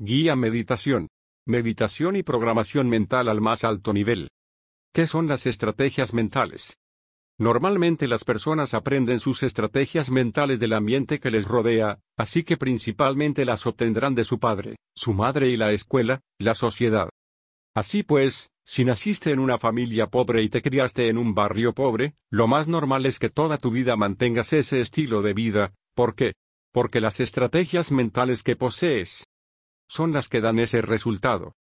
Guía Meditación. Meditación y programación mental al más alto nivel. ¿Qué son las estrategias mentales? Normalmente las personas aprenden sus estrategias mentales del ambiente que les rodea, así que principalmente las obtendrán de su padre, su madre y la escuela, la sociedad. Así pues, si naciste en una familia pobre y te criaste en un barrio pobre, lo más normal es que toda tu vida mantengas ese estilo de vida, ¿por qué? Porque las estrategias mentales que posees son las que dan ese resultado.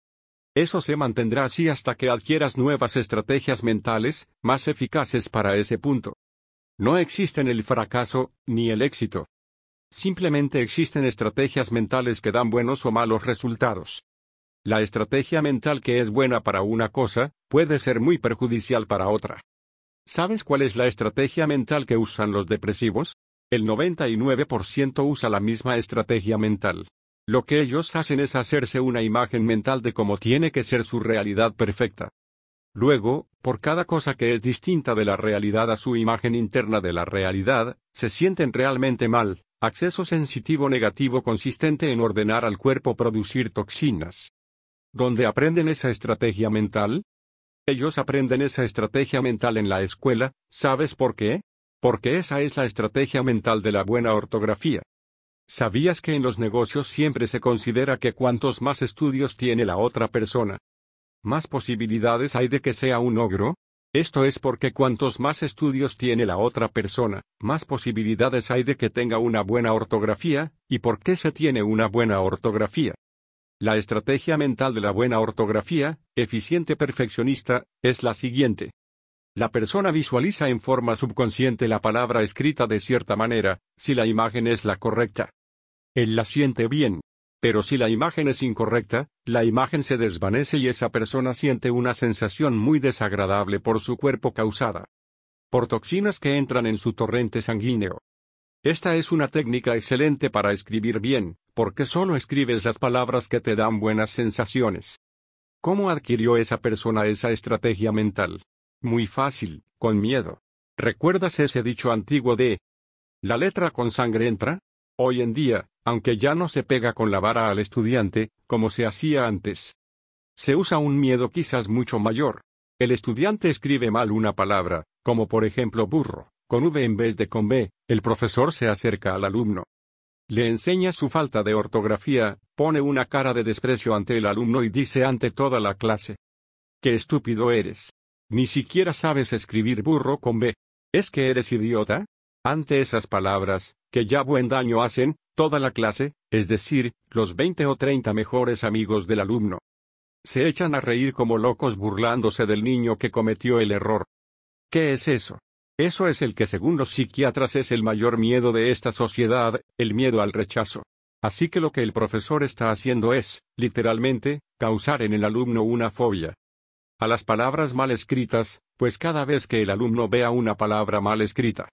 Eso se mantendrá así hasta que adquieras nuevas estrategias mentales, más eficaces para ese punto. No existen el fracaso, ni el éxito. Simplemente existen estrategias mentales que dan buenos o malos resultados. La estrategia mental que es buena para una cosa, puede ser muy perjudicial para otra. ¿Sabes cuál es la estrategia mental que usan los depresivos? El 99% usa la misma estrategia mental. Lo que ellos hacen es hacerse una imagen mental de cómo tiene que ser su realidad perfecta. Luego, por cada cosa que es distinta de la realidad a su imagen interna de la realidad, se sienten realmente mal, acceso sensitivo negativo consistente en ordenar al cuerpo producir toxinas. ¿Dónde aprenden esa estrategia mental? Ellos aprenden esa estrategia mental en la escuela, ¿sabes por qué? Porque esa es la estrategia mental de la buena ortografía. ¿Sabías que en los negocios siempre se considera que cuantos más estudios tiene la otra persona, más posibilidades hay de que sea un ogro? Esto es porque cuantos más estudios tiene la otra persona, más posibilidades hay de que tenga una buena ortografía, ¿y por qué se tiene una buena ortografía? La estrategia mental de la buena ortografía, eficiente perfeccionista, es la siguiente. La persona visualiza en forma subconsciente la palabra escrita de cierta manera, si la imagen es la correcta. Él la siente bien. Pero si la imagen es incorrecta, la imagen se desvanece y esa persona siente una sensación muy desagradable por su cuerpo causada por toxinas que entran en su torrente sanguíneo. Esta es una técnica excelente para escribir bien, porque solo escribes las palabras que te dan buenas sensaciones. ¿Cómo adquirió esa persona esa estrategia mental? Muy fácil, con miedo. ¿Recuerdas ese dicho antiguo de la letra con sangre entra? Hoy en día, aunque ya no se pega con la vara al estudiante, como se hacía antes. Se usa un miedo quizás mucho mayor. El estudiante escribe mal una palabra, como por ejemplo burro, con V en vez de con B, el profesor se acerca al alumno. Le enseña su falta de ortografía, pone una cara de desprecio ante el alumno y dice ante toda la clase. ¡Qué estúpido eres! Ni siquiera sabes escribir burro con B. ¿Es que eres idiota? Ante esas palabras, que ya buen daño hacen, toda la clase, es decir, los veinte o treinta mejores amigos del alumno. Se echan a reír como locos burlándose del niño que cometió el error. ¿Qué es eso? Eso es el que según los psiquiatras es el mayor miedo de esta sociedad, el miedo al rechazo. Así que lo que el profesor está haciendo es, literalmente, causar en el alumno una fobia a las palabras mal escritas, pues cada vez que el alumno vea una palabra mal escrita,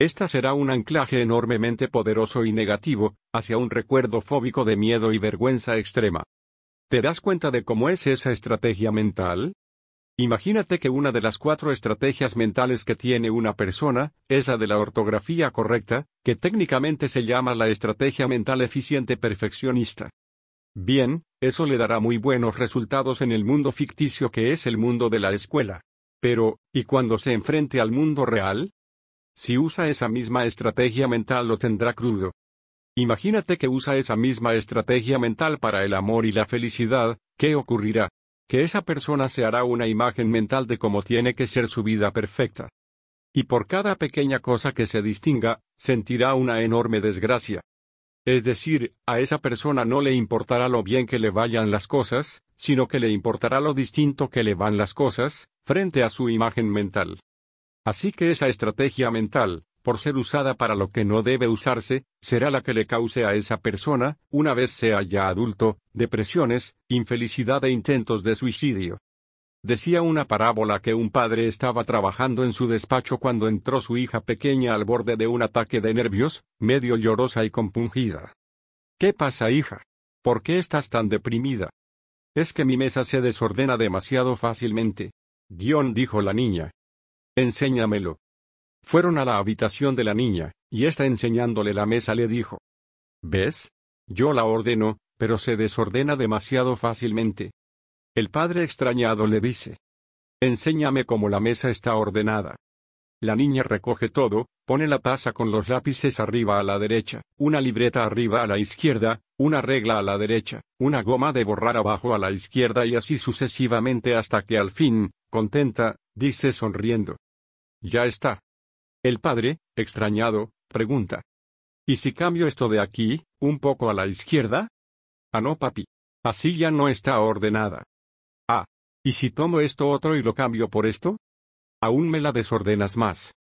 esta será un anclaje enormemente poderoso y negativo, hacia un recuerdo fóbico de miedo y vergüenza extrema. ¿Te das cuenta de cómo es esa estrategia mental? Imagínate que una de las cuatro estrategias mentales que tiene una persona, es la de la ortografía correcta, que técnicamente se llama la estrategia mental eficiente perfeccionista. Bien, eso le dará muy buenos resultados en el mundo ficticio que es el mundo de la escuela. Pero, ¿y cuando se enfrente al mundo real? Si usa esa misma estrategia mental lo tendrá crudo. Imagínate que usa esa misma estrategia mental para el amor y la felicidad, ¿qué ocurrirá? Que esa persona se hará una imagen mental de cómo tiene que ser su vida perfecta. Y por cada pequeña cosa que se distinga, sentirá una enorme desgracia. Es decir, a esa persona no le importará lo bien que le vayan las cosas, sino que le importará lo distinto que le van las cosas, frente a su imagen mental. Así que esa estrategia mental, por ser usada para lo que no debe usarse, será la que le cause a esa persona, una vez sea ya adulto, depresiones, infelicidad e intentos de suicidio. Decía una parábola que un padre estaba trabajando en su despacho cuando entró su hija pequeña al borde de un ataque de nervios, medio llorosa y compungida. ¿Qué pasa, hija? ¿Por qué estás tan deprimida? Es que mi mesa se desordena demasiado fácilmente. Guión dijo la niña. Enséñamelo. Fueron a la habitación de la niña, y ésta enseñándole la mesa le dijo. ¿Ves? Yo la ordeno, pero se desordena demasiado fácilmente. El padre extrañado le dice, Enséñame cómo la mesa está ordenada. La niña recoge todo, pone la taza con los lápices arriba a la derecha, una libreta arriba a la izquierda, una regla a la derecha, una goma de borrar abajo a la izquierda y así sucesivamente hasta que al fin, contenta, dice sonriendo. Ya está. El padre, extrañado, pregunta. ¿Y si cambio esto de aquí, un poco a la izquierda? Ah, no, papi. Así ya no está ordenada. ¿Y si tomo esto otro y lo cambio por esto? Aún me la desordenas más.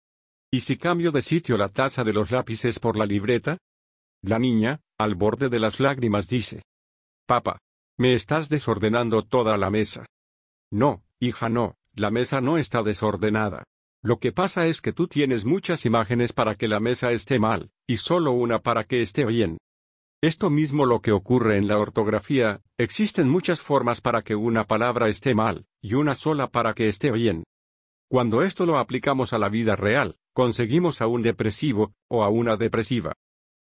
¿Y si cambio de sitio la taza de los lápices por la libreta? La niña, al borde de las lágrimas, dice. Papá. Me estás desordenando toda la mesa. No, hija, no, la mesa no está desordenada. Lo que pasa es que tú tienes muchas imágenes para que la mesa esté mal, y solo una para que esté bien. Esto mismo lo que ocurre en la ortografía, existen muchas formas para que una palabra esté mal, y una sola para que esté bien. Cuando esto lo aplicamos a la vida real, conseguimos a un depresivo, o a una depresiva.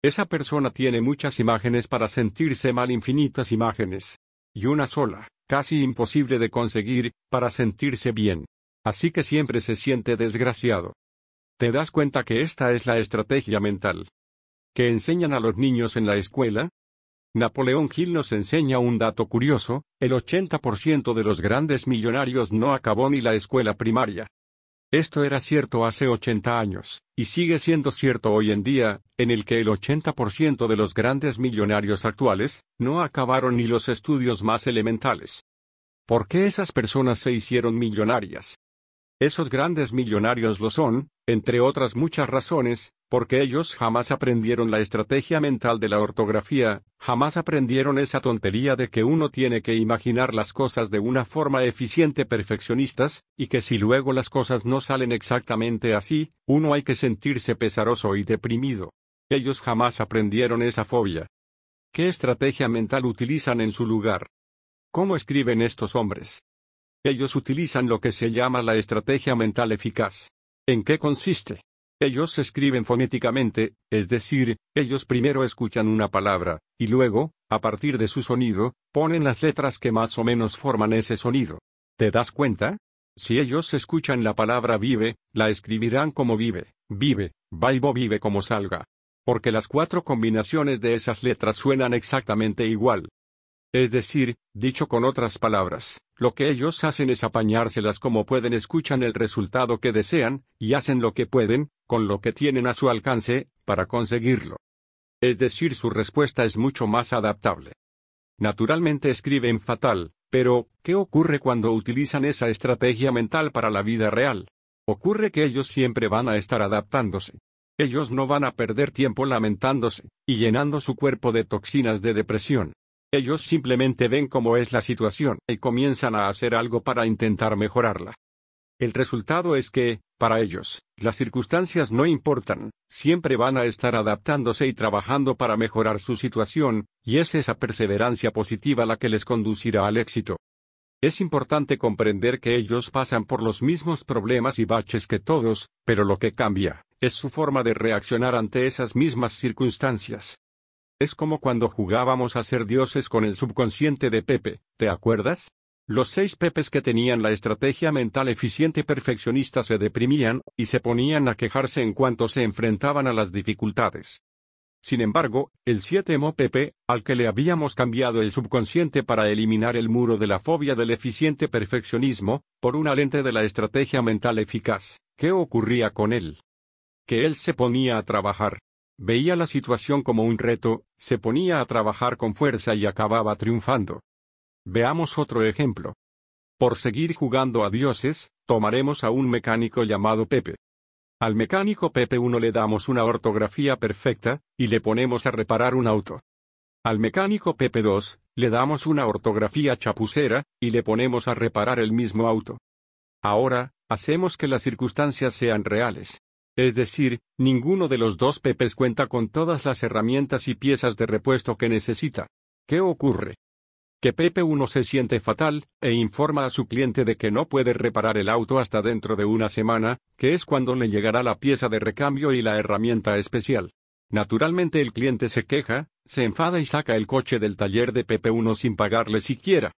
Esa persona tiene muchas imágenes para sentirse mal infinitas imágenes. Y una sola, casi imposible de conseguir, para sentirse bien. Así que siempre se siente desgraciado. ¿Te das cuenta que esta es la estrategia mental? ¿Que enseñan a los niños en la escuela? Napoleón Hill nos enseña un dato curioso, el 80% de los grandes millonarios no acabó ni la escuela primaria. Esto era cierto hace 80 años, y sigue siendo cierto hoy en día, en el que el 80% de los grandes millonarios actuales, no acabaron ni los estudios más elementales. ¿Por qué esas personas se hicieron millonarias? Esos grandes millonarios lo son, entre otras muchas razones, porque ellos jamás aprendieron la estrategia mental de la ortografía, jamás aprendieron esa tontería de que uno tiene que imaginar las cosas de una forma eficiente perfeccionistas, y que si luego las cosas no salen exactamente así, uno hay que sentirse pesaroso y deprimido. Ellos jamás aprendieron esa fobia. ¿Qué estrategia mental utilizan en su lugar? ¿Cómo escriben estos hombres? Ellos utilizan lo que se llama la estrategia mental eficaz. ¿En qué consiste? Ellos escriben fonéticamente, es decir, ellos primero escuchan una palabra, y luego, a partir de su sonido, ponen las letras que más o menos forman ese sonido. ¿Te das cuenta? Si ellos escuchan la palabra vive, la escribirán como vive, vive, vaibo vive como salga. Porque las cuatro combinaciones de esas letras suenan exactamente igual. Es decir, dicho con otras palabras, lo que ellos hacen es apañárselas como pueden, escuchan el resultado que desean, y hacen lo que pueden, con lo que tienen a su alcance, para conseguirlo. Es decir, su respuesta es mucho más adaptable. Naturalmente escriben fatal, pero, ¿qué ocurre cuando utilizan esa estrategia mental para la vida real? Ocurre que ellos siempre van a estar adaptándose. Ellos no van a perder tiempo lamentándose, y llenando su cuerpo de toxinas de depresión. Ellos simplemente ven cómo es la situación y comienzan a hacer algo para intentar mejorarla. El resultado es que, para ellos, las circunstancias no importan, siempre van a estar adaptándose y trabajando para mejorar su situación, y es esa perseverancia positiva la que les conducirá al éxito. Es importante comprender que ellos pasan por los mismos problemas y baches que todos, pero lo que cambia, es su forma de reaccionar ante esas mismas circunstancias. Es como cuando jugábamos a ser dioses con el subconsciente de Pepe, ¿te acuerdas? Los seis Pepes que tenían la estrategia mental eficiente perfeccionista se deprimían, y se ponían a quejarse en cuanto se enfrentaban a las dificultades. Sin embargo, el siete Mo Pepe, al que le habíamos cambiado el subconsciente para eliminar el muro de la fobia del eficiente perfeccionismo, por una lente de la estrategia mental eficaz, ¿qué ocurría con él? Que él se ponía a trabajar, Veía la situación como un reto, se ponía a trabajar con fuerza y acababa triunfando. Veamos otro ejemplo. Por seguir jugando a dioses, tomaremos a un mecánico llamado Pepe. Al mecánico Pepe 1 le damos una ortografía perfecta, y le ponemos a reparar un auto. Al mecánico Pepe 2, le damos una ortografía chapucera, y le ponemos a reparar el mismo auto. Ahora, hacemos que las circunstancias sean reales. Es decir, ninguno de los dos Pepes cuenta con todas las herramientas y piezas de repuesto que necesita. ¿Qué ocurre? Que Pepe 1 se siente fatal, e informa a su cliente de que no puede reparar el auto hasta dentro de una semana, que es cuando le llegará la pieza de recambio y la herramienta especial. Naturalmente el cliente se queja, se enfada y saca el coche del taller de Pepe 1 sin pagarle siquiera.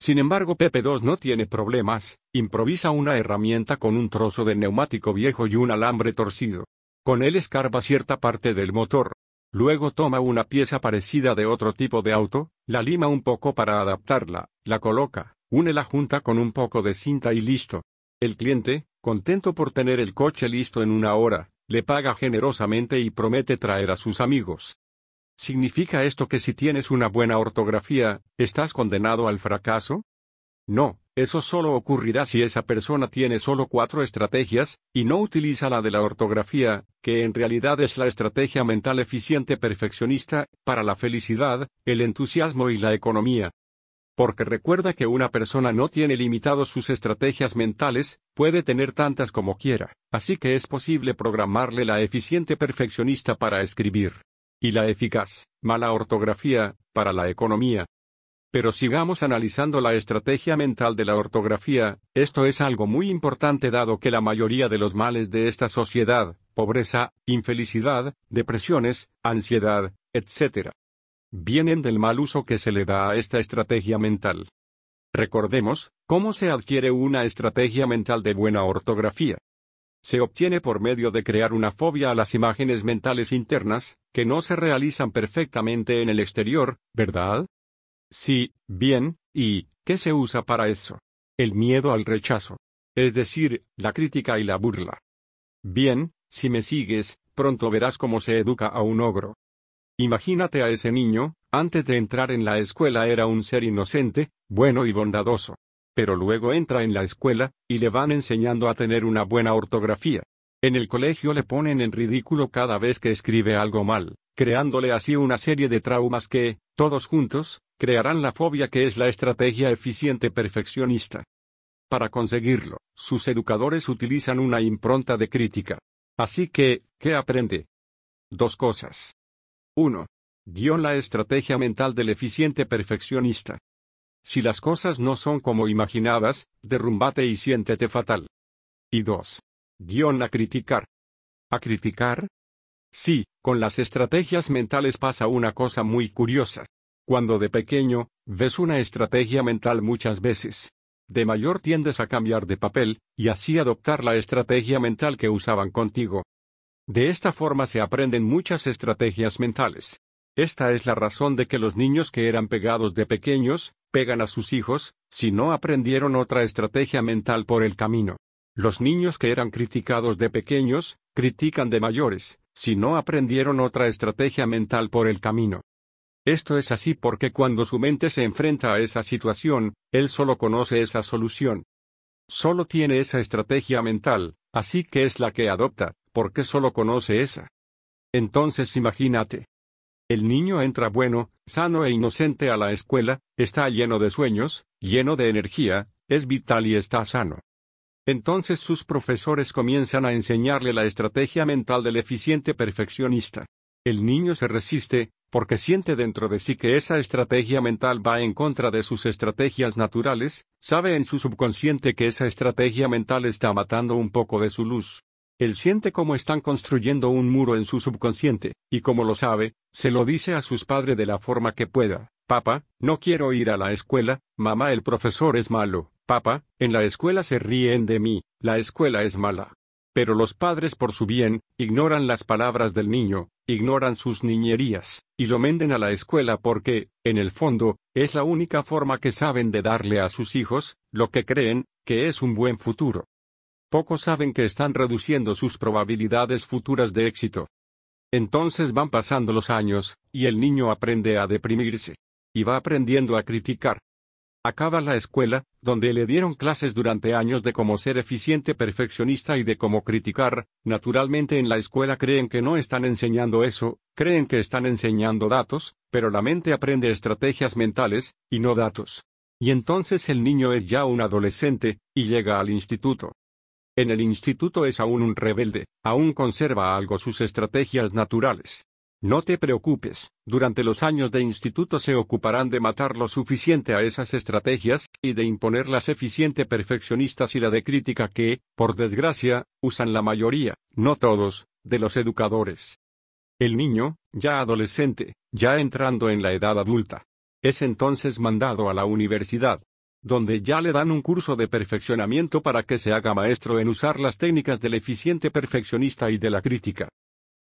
Sin embargo, Pepe 2 no tiene problemas, improvisa una herramienta con un trozo de neumático viejo y un alambre torcido. Con él escarba cierta parte del motor. Luego toma una pieza parecida de otro tipo de auto, la lima un poco para adaptarla, la coloca, une la junta con un poco de cinta y listo. El cliente, contento por tener el coche listo en una hora, le paga generosamente y promete traer a sus amigos. ¿Significa esto que si tienes una buena ortografía, estás condenado al fracaso? No, eso solo ocurrirá si esa persona tiene solo cuatro estrategias, y no utiliza la de la ortografía, que en realidad es la estrategia mental eficiente perfeccionista, para la felicidad, el entusiasmo y la economía. Porque recuerda que una persona no tiene limitados sus estrategias mentales, puede tener tantas como quiera, así que es posible programarle la eficiente perfeccionista para escribir. Y la eficaz, mala ortografía, para la economía. Pero sigamos analizando la estrategia mental de la ortografía, esto es algo muy importante dado que la mayoría de los males de esta sociedad, pobreza, infelicidad, depresiones, ansiedad, etc., vienen del mal uso que se le da a esta estrategia mental. Recordemos, ¿cómo se adquiere una estrategia mental de buena ortografía? Se obtiene por medio de crear una fobia a las imágenes mentales internas, que no se realizan perfectamente en el exterior, ¿verdad? Sí, bien, ¿y qué se usa para eso? El miedo al rechazo. Es decir, la crítica y la burla. Bien, si me sigues, pronto verás cómo se educa a un ogro. Imagínate a ese niño, antes de entrar en la escuela era un ser inocente, bueno y bondadoso. Pero luego entra en la escuela, y le van enseñando a tener una buena ortografía. En el colegio le ponen en ridículo cada vez que escribe algo mal, creándole así una serie de traumas que, todos juntos, crearán la fobia que es la estrategia eficiente perfeccionista. Para conseguirlo, sus educadores utilizan una impronta de crítica. Así que, ¿qué aprende? Dos cosas. 1. Guión la estrategia mental del eficiente perfeccionista. Si las cosas no son como imaginabas, derrumbate y siéntete fatal. Y 2. Guión a criticar. ¿A criticar? Sí, con las estrategias mentales pasa una cosa muy curiosa. Cuando de pequeño, ves una estrategia mental muchas veces. De mayor tiendes a cambiar de papel, y así adoptar la estrategia mental que usaban contigo. De esta forma se aprenden muchas estrategias mentales. Esta es la razón de que los niños que eran pegados de pequeños, pegan a sus hijos, si no aprendieron otra estrategia mental por el camino. Los niños que eran criticados de pequeños, critican de mayores, si no aprendieron otra estrategia mental por el camino. Esto es así porque cuando su mente se enfrenta a esa situación, él solo conoce esa solución. Solo tiene esa estrategia mental, así que es la que adopta, porque solo conoce esa. Entonces imagínate. El niño entra bueno, sano e inocente a la escuela, está lleno de sueños, lleno de energía, es vital y está sano. Entonces sus profesores comienzan a enseñarle la estrategia mental del eficiente perfeccionista. El niño se resiste, porque siente dentro de sí que esa estrategia mental va en contra de sus estrategias naturales, sabe en su subconsciente que esa estrategia mental está matando un poco de su luz. Él siente como están construyendo un muro en su subconsciente, y como lo sabe, se lo dice a sus padres de la forma que pueda. Papá, no quiero ir a la escuela, mamá el profesor es malo, papá, en la escuela se ríen de mí, la escuela es mala. Pero los padres por su bien, ignoran las palabras del niño, ignoran sus niñerías, y lo menden a la escuela porque, en el fondo, es la única forma que saben de darle a sus hijos, lo que creen, que es un buen futuro. Pocos saben que están reduciendo sus probabilidades futuras de éxito. Entonces van pasando los años, y el niño aprende a deprimirse. Y va aprendiendo a criticar, Acaba la escuela, donde le dieron clases durante años de cómo ser eficiente perfeccionista y de cómo criticar, naturalmente en la escuela creen que no están enseñando eso, creen que están enseñando datos, pero la mente aprende estrategias mentales, y no datos. Y entonces el niño es ya un adolescente, y llega al instituto. En el instituto es aún un rebelde, aún conserva algo sus estrategias naturales. No te preocupes, durante los años de instituto se ocuparán de matar lo suficiente a esas estrategias, y de imponerlas eficiente perfeccionistas y la de crítica que, por desgracia, usan la mayoría, no todos, de los educadores. El niño, ya adolescente, ya entrando en la edad adulta, es entonces mandado a la universidad, donde ya le dan un curso de perfeccionamiento para que se haga maestro en usar las técnicas del eficiente perfeccionista y de la crítica.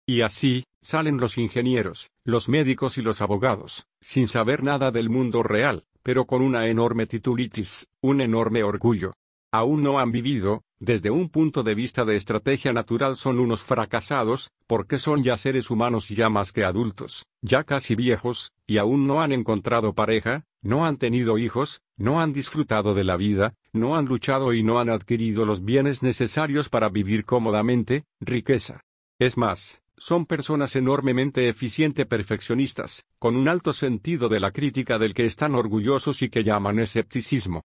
Y así, salen los ingenieros, los médicos y los abogados, sin saber nada del mundo real, pero con una enorme titulitis, un enorme orgullo. Aún no han vivido, desde un punto de vista de estrategia natural son unos fracasados, porque son ya seres humanos ya más que adultos, ya casi viejos, y aún no han encontrado pareja, no han tenido hijos, no han disfrutado de la vida, no han luchado y no han adquirido los bienes necesarios para vivir cómodamente, riqueza. Es más, son personas enormemente eficiente perfeccionistas, con un alto sentido de la crítica del que están orgullosos y que llaman escepticismo.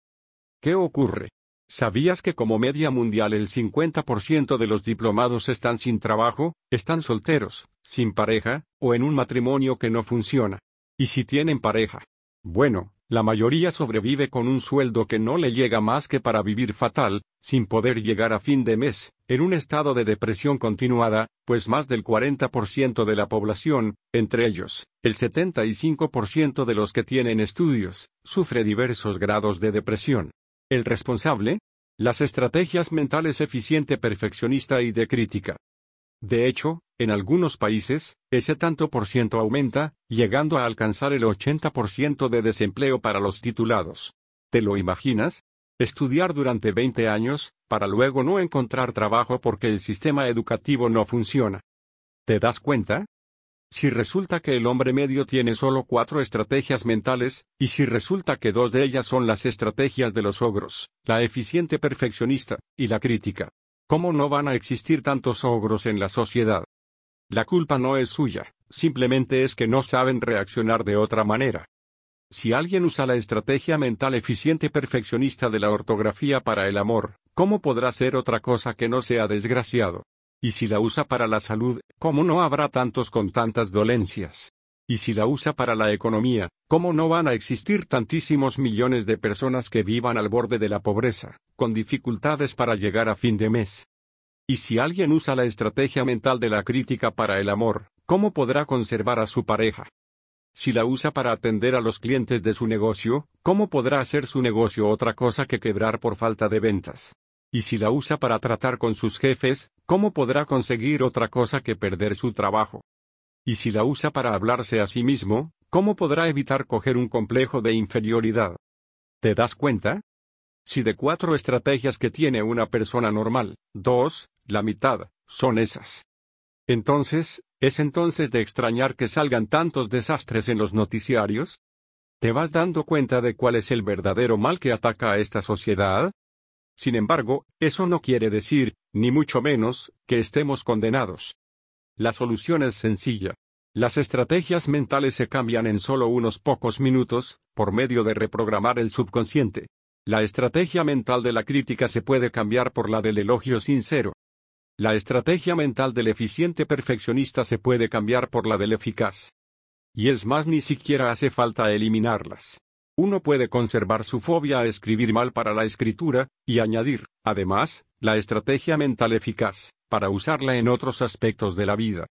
¿Qué ocurre? ¿Sabías que como media mundial el 50% de los diplomados están sin trabajo, están solteros, sin pareja, o en un matrimonio que no funciona? ¿Y si tienen pareja? Bueno, la mayoría sobrevive con un sueldo que no le llega más que para vivir fatal, sin poder llegar a fin de mes, en un estado de depresión continuada, pues más del 40% de la población, entre ellos, el 75% de los que tienen estudios, sufre diversos grados de depresión. ¿El responsable? Las estrategias mentales eficiente perfeccionista y de crítica. De hecho, en algunos países, ese tanto por ciento aumenta, llegando a alcanzar el 80% de desempleo para los titulados. ¿Te lo imaginas? Estudiar durante 20 años, para luego no encontrar trabajo porque el sistema educativo no funciona. ¿Te das cuenta? Si resulta que el hombre medio tiene solo cuatro estrategias mentales, y si resulta que dos de ellas son las estrategias de los ogros, la eficiente perfeccionista, y la crítica, ¿cómo no van a existir tantos ogros en la sociedad? La culpa no es suya, simplemente es que no saben reaccionar de otra manera. Si alguien usa la estrategia mental eficiente perfeccionista de la ortografía para el amor, ¿cómo podrá ser otra cosa que no sea desgraciado? Y si la usa para la salud, ¿cómo no habrá tantos con tantas dolencias? Y si la usa para la economía, ¿cómo no van a existir tantísimos millones de personas que vivan al borde de la pobreza, con dificultades para llegar a fin de mes? Y si alguien usa la estrategia mental de la crítica para el amor, ¿cómo podrá conservar a su pareja? Si la usa para atender a los clientes de su negocio, ¿cómo podrá hacer su negocio otra cosa que quebrar por falta de ventas? Y si la usa para tratar con sus jefes, ¿cómo podrá conseguir otra cosa que perder su trabajo? Y si la usa para hablarse a sí mismo, ¿cómo podrá evitar coger un complejo de inferioridad? ¿Te das cuenta? Si de cuatro estrategias que tiene una persona normal, dos, la mitad, son esas. Entonces, ¿es entonces de extrañar que salgan tantos desastres en los noticiarios? ¿Te vas dando cuenta de cuál es el verdadero mal que ataca a esta sociedad? Sin embargo, eso no quiere decir, ni mucho menos, que estemos condenados. La solución es sencilla. Las estrategias mentales se cambian en solo unos pocos minutos, por medio de reprogramar el subconsciente. La estrategia mental de la crítica se puede cambiar por la del elogio sincero. La estrategia mental del eficiente perfeccionista se puede cambiar por la del eficaz. Y es más, ni siquiera hace falta eliminarlas. Uno puede conservar su fobia a escribir mal para la escritura, y añadir, además, la estrategia mental eficaz, para usarla en otros aspectos de la vida.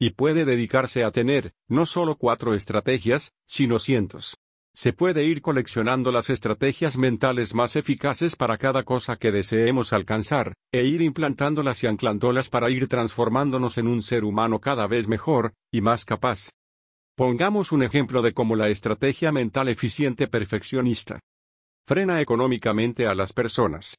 Y puede dedicarse a tener, no solo cuatro estrategias, sino cientos. Se puede ir coleccionando las estrategias mentales más eficaces para cada cosa que deseemos alcanzar, e ir implantándolas y anclándolas para ir transformándonos en un ser humano cada vez mejor, y más capaz. Pongamos un ejemplo de cómo la estrategia mental eficiente perfeccionista frena económicamente a las personas.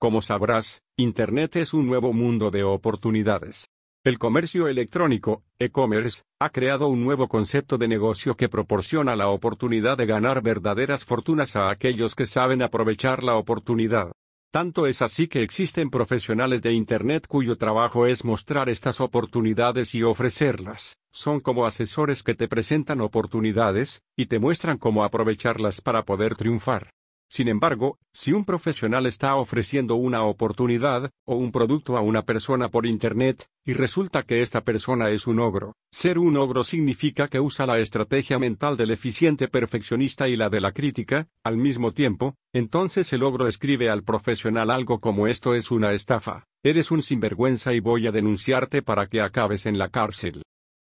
Como sabrás, Internet es un nuevo mundo de oportunidades. El comercio electrónico, e-commerce, ha creado un nuevo concepto de negocio que proporciona la oportunidad de ganar verdaderas fortunas a aquellos que saben aprovechar la oportunidad. Tanto es así que existen profesionales de Internet cuyo trabajo es mostrar estas oportunidades y ofrecerlas. Son como asesores que te presentan oportunidades, y te muestran cómo aprovecharlas para poder triunfar. Sin embargo, si un profesional está ofreciendo una oportunidad o un producto a una persona por Internet, y resulta que esta persona es un ogro, ser un ogro significa que usa la estrategia mental del eficiente perfeccionista y la de la crítica, al mismo tiempo, entonces el ogro escribe al profesional algo como esto es una estafa, eres un sinvergüenza y voy a denunciarte para que acabes en la cárcel.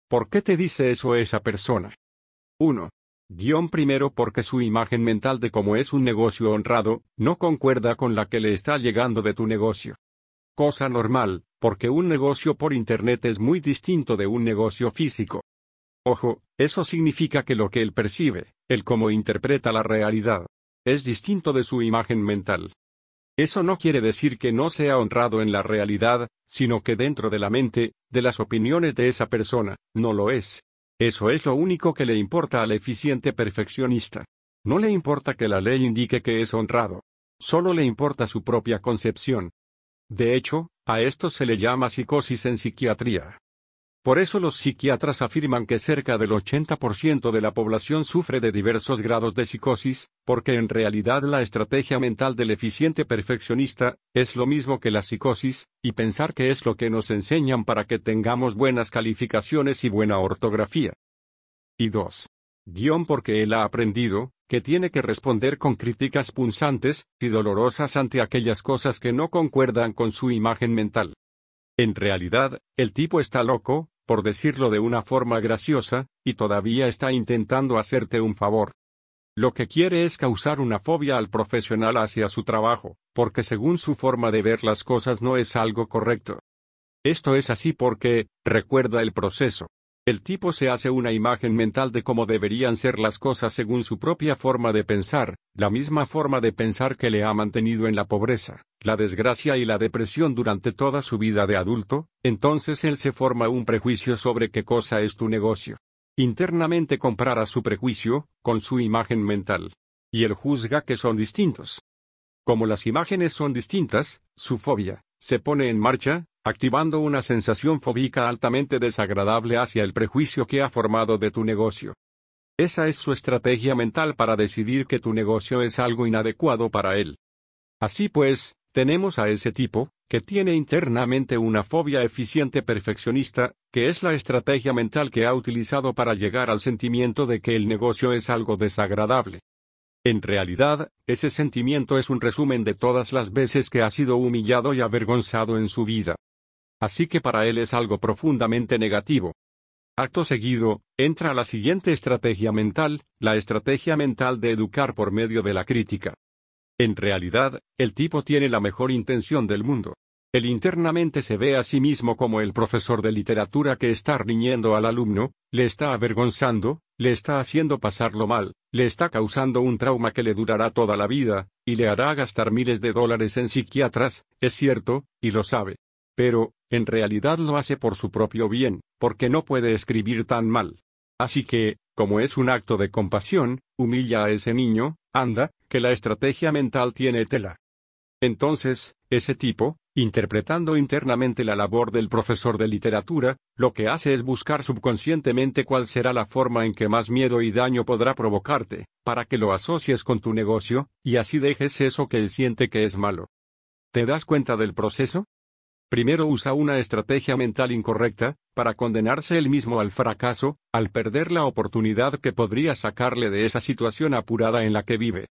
¿Por qué te dice eso esa persona? 1. Guión primero porque su imagen mental de cómo es un negocio honrado, no concuerda con la que le está llegando de tu negocio. Cosa normal, porque un negocio por Internet es muy distinto de un negocio físico. Ojo, eso significa que lo que él percibe, el cómo interpreta la realidad, es distinto de su imagen mental. Eso no quiere decir que no sea honrado en la realidad, sino que dentro de la mente, de las opiniones de esa persona, no lo es. Eso es lo único que le importa al eficiente perfeccionista. No le importa que la ley indique que es honrado. Solo le importa su propia concepción. De hecho, a esto se le llama psicosis en psiquiatría. Por eso los psiquiatras afirman que cerca del 80% de la población sufre de diversos grados de psicosis, porque en realidad la estrategia mental del eficiente perfeccionista es lo mismo que la psicosis, y pensar que es lo que nos enseñan para que tengamos buenas calificaciones y buena ortografía. Y 2. Guión porque él ha aprendido, que tiene que responder con críticas punzantes y dolorosas ante aquellas cosas que no concuerdan con su imagen mental. En realidad, el tipo está loco, por decirlo de una forma graciosa, y todavía está intentando hacerte un favor. Lo que quiere es causar una fobia al profesional hacia su trabajo, porque según su forma de ver las cosas no es algo correcto. Esto es así porque, recuerda el proceso. El tipo se hace una imagen mental de cómo deberían ser las cosas según su propia forma de pensar, la misma forma de pensar que le ha mantenido en la pobreza, la desgracia y la depresión durante toda su vida de adulto, entonces él se forma un prejuicio sobre qué cosa es tu negocio. Internamente compara su prejuicio, con su imagen mental. Y él juzga que son distintos. Como las imágenes son distintas, su fobia, se pone en marcha, activando una sensación fóbica altamente desagradable hacia el prejuicio que ha formado de tu negocio. Esa es su estrategia mental para decidir que tu negocio es algo inadecuado para él. Así pues, tenemos a ese tipo, que tiene internamente una fobia eficiente perfeccionista, que es la estrategia mental que ha utilizado para llegar al sentimiento de que el negocio es algo desagradable. En realidad, ese sentimiento es un resumen de todas las veces que ha sido humillado y avergonzado en su vida. Así que para él es algo profundamente negativo. Acto seguido, entra la siguiente estrategia mental, la estrategia mental de educar por medio de la crítica. En realidad, el tipo tiene la mejor intención del mundo. Él internamente se ve a sí mismo como el profesor de literatura que está riñendo al alumno, le está avergonzando, le está haciendo pasarlo mal, le está causando un trauma que le durará toda la vida, y le hará gastar miles de dólares en psiquiatras, es cierto, y lo sabe. Pero, en realidad lo hace por su propio bien, porque no puede escribir tan mal. Así que, como es un acto de compasión, humilla a ese niño, anda, que la estrategia mental tiene tela. Entonces, ese tipo, interpretando internamente la labor del profesor de literatura, lo que hace es buscar subconscientemente cuál será la forma en que más miedo y daño podrá provocarte, para que lo asocies con tu negocio, y así dejes eso que él siente que es malo. ¿Te das cuenta del proceso? Primero usa una estrategia mental incorrecta, para condenarse él mismo al fracaso, al perder la oportunidad que podría sacarle de esa situación apurada en la que vive.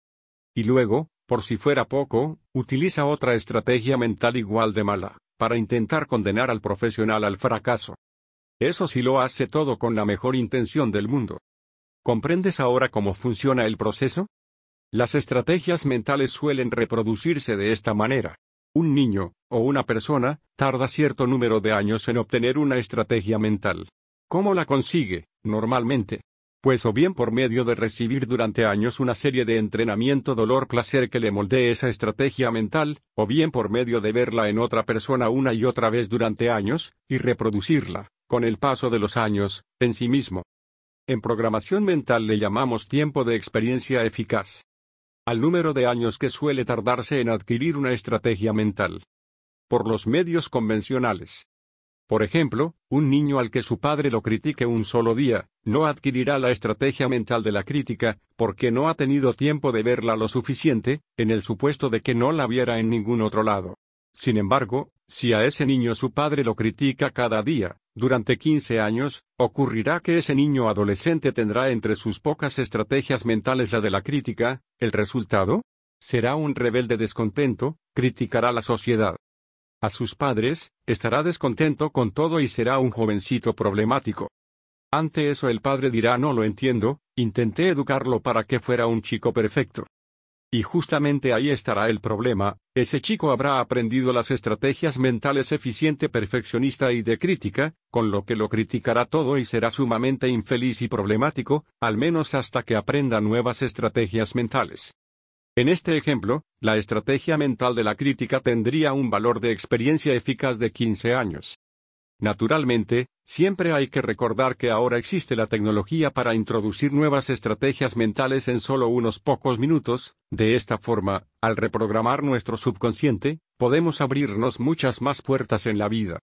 Y luego, por si fuera poco, utiliza otra estrategia mental igual de mala, para intentar condenar al profesional al fracaso. Eso sí lo hace todo con la mejor intención del mundo. ¿Comprendes ahora cómo funciona el proceso? Las estrategias mentales suelen reproducirse de esta manera. Un niño, o una persona, tarda cierto número de años en obtener una estrategia mental. ¿Cómo la consigue, normalmente? Pues o bien por medio de recibir durante años una serie de entrenamiento dolor-placer que le moldee esa estrategia mental, o bien por medio de verla en otra persona una y otra vez durante años, y reproducirla, con el paso de los años, en sí mismo. En programación mental le llamamos tiempo de experiencia eficaz al número de años que suele tardarse en adquirir una estrategia mental. Por los medios convencionales. Por ejemplo, un niño al que su padre lo critique un solo día, no adquirirá la estrategia mental de la crítica, porque no ha tenido tiempo de verla lo suficiente, en el supuesto de que no la viera en ningún otro lado. Sin embargo, si a ese niño su padre lo critica cada día, durante 15 años, ocurrirá que ese niño adolescente tendrá entre sus pocas estrategias mentales la de la crítica, ¿el resultado? Será un rebelde descontento, criticará la sociedad. A sus padres, estará descontento con todo y será un jovencito problemático. Ante eso el padre dirá no lo entiendo, intenté educarlo para que fuera un chico perfecto. Y justamente ahí estará el problema, ese chico habrá aprendido las estrategias mentales eficiente perfeccionista y de crítica, con lo que lo criticará todo y será sumamente infeliz y problemático, al menos hasta que aprenda nuevas estrategias mentales. En este ejemplo, la estrategia mental de la crítica tendría un valor de experiencia eficaz de 15 años. Naturalmente, siempre hay que recordar que ahora existe la tecnología para introducir nuevas estrategias mentales en solo unos pocos minutos, de esta forma, al reprogramar nuestro subconsciente, podemos abrirnos muchas más puertas en la vida.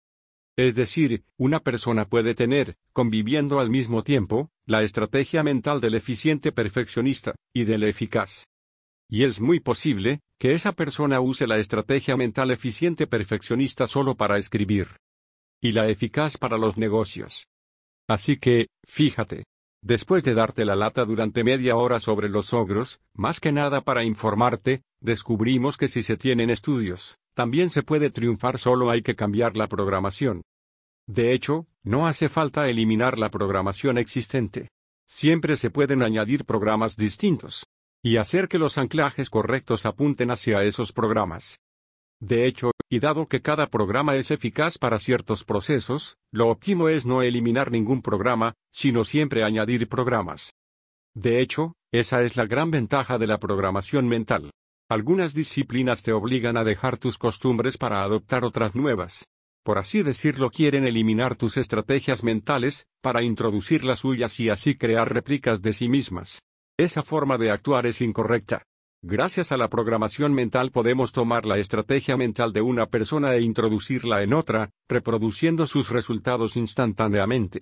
Es decir, una persona puede tener, conviviendo al mismo tiempo, la estrategia mental del eficiente perfeccionista, y del eficaz. Y es muy posible, que esa persona use la estrategia mental eficiente perfeccionista solo para escribir y la eficaz para los negocios. Así que, fíjate. Después de darte la lata durante media hora sobre los ogros, más que nada para informarte, descubrimos que si se tienen estudios, también se puede triunfar solo hay que cambiar la programación. De hecho, no hace falta eliminar la programación existente. Siempre se pueden añadir programas distintos. Y hacer que los anclajes correctos apunten hacia esos programas. De hecho, y dado que cada programa es eficaz para ciertos procesos, lo óptimo es no eliminar ningún programa, sino siempre añadir programas. De hecho, esa es la gran ventaja de la programación mental. Algunas disciplinas te obligan a dejar tus costumbres para adoptar otras nuevas. Por así decirlo, quieren eliminar tus estrategias mentales, para introducir las suyas y así crear réplicas de sí mismas. Esa forma de actuar es incorrecta. Gracias a la programación mental podemos tomar la estrategia mental de una persona e introducirla en otra, reproduciendo sus resultados instantáneamente.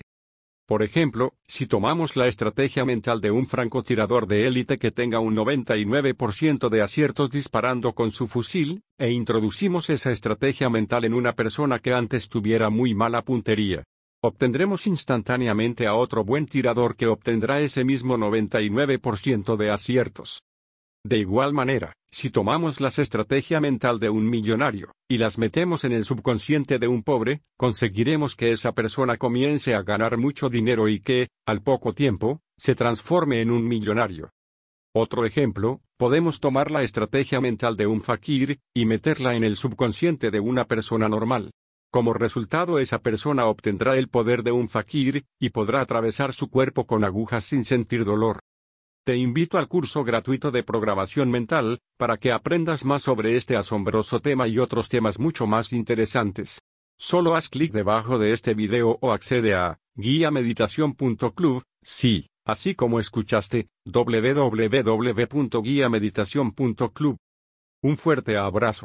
Por ejemplo, si tomamos la estrategia mental de un francotirador de élite que tenga un 99% de aciertos disparando con su fusil, e introducimos esa estrategia mental en una persona que antes tuviera muy mala puntería, obtendremos instantáneamente a otro buen tirador que obtendrá ese mismo 99% de aciertos. De igual manera, si tomamos la estrategia mental de un millonario, y las metemos en el subconsciente de un pobre, conseguiremos que esa persona comience a ganar mucho dinero y que, al poco tiempo, se transforme en un millonario. Otro ejemplo, podemos tomar la estrategia mental de un fakir, y meterla en el subconsciente de una persona normal. Como resultado esa persona obtendrá el poder de un fakir, y podrá atravesar su cuerpo con agujas sin sentir dolor. Te invito al curso gratuito de programación mental, para que aprendas más sobre este asombroso tema y otros temas mucho más interesantes. Solo haz clic debajo de este video o accede a guiameditación.club, sí, así como escuchaste, www.guiameditación.club. Un fuerte abrazo.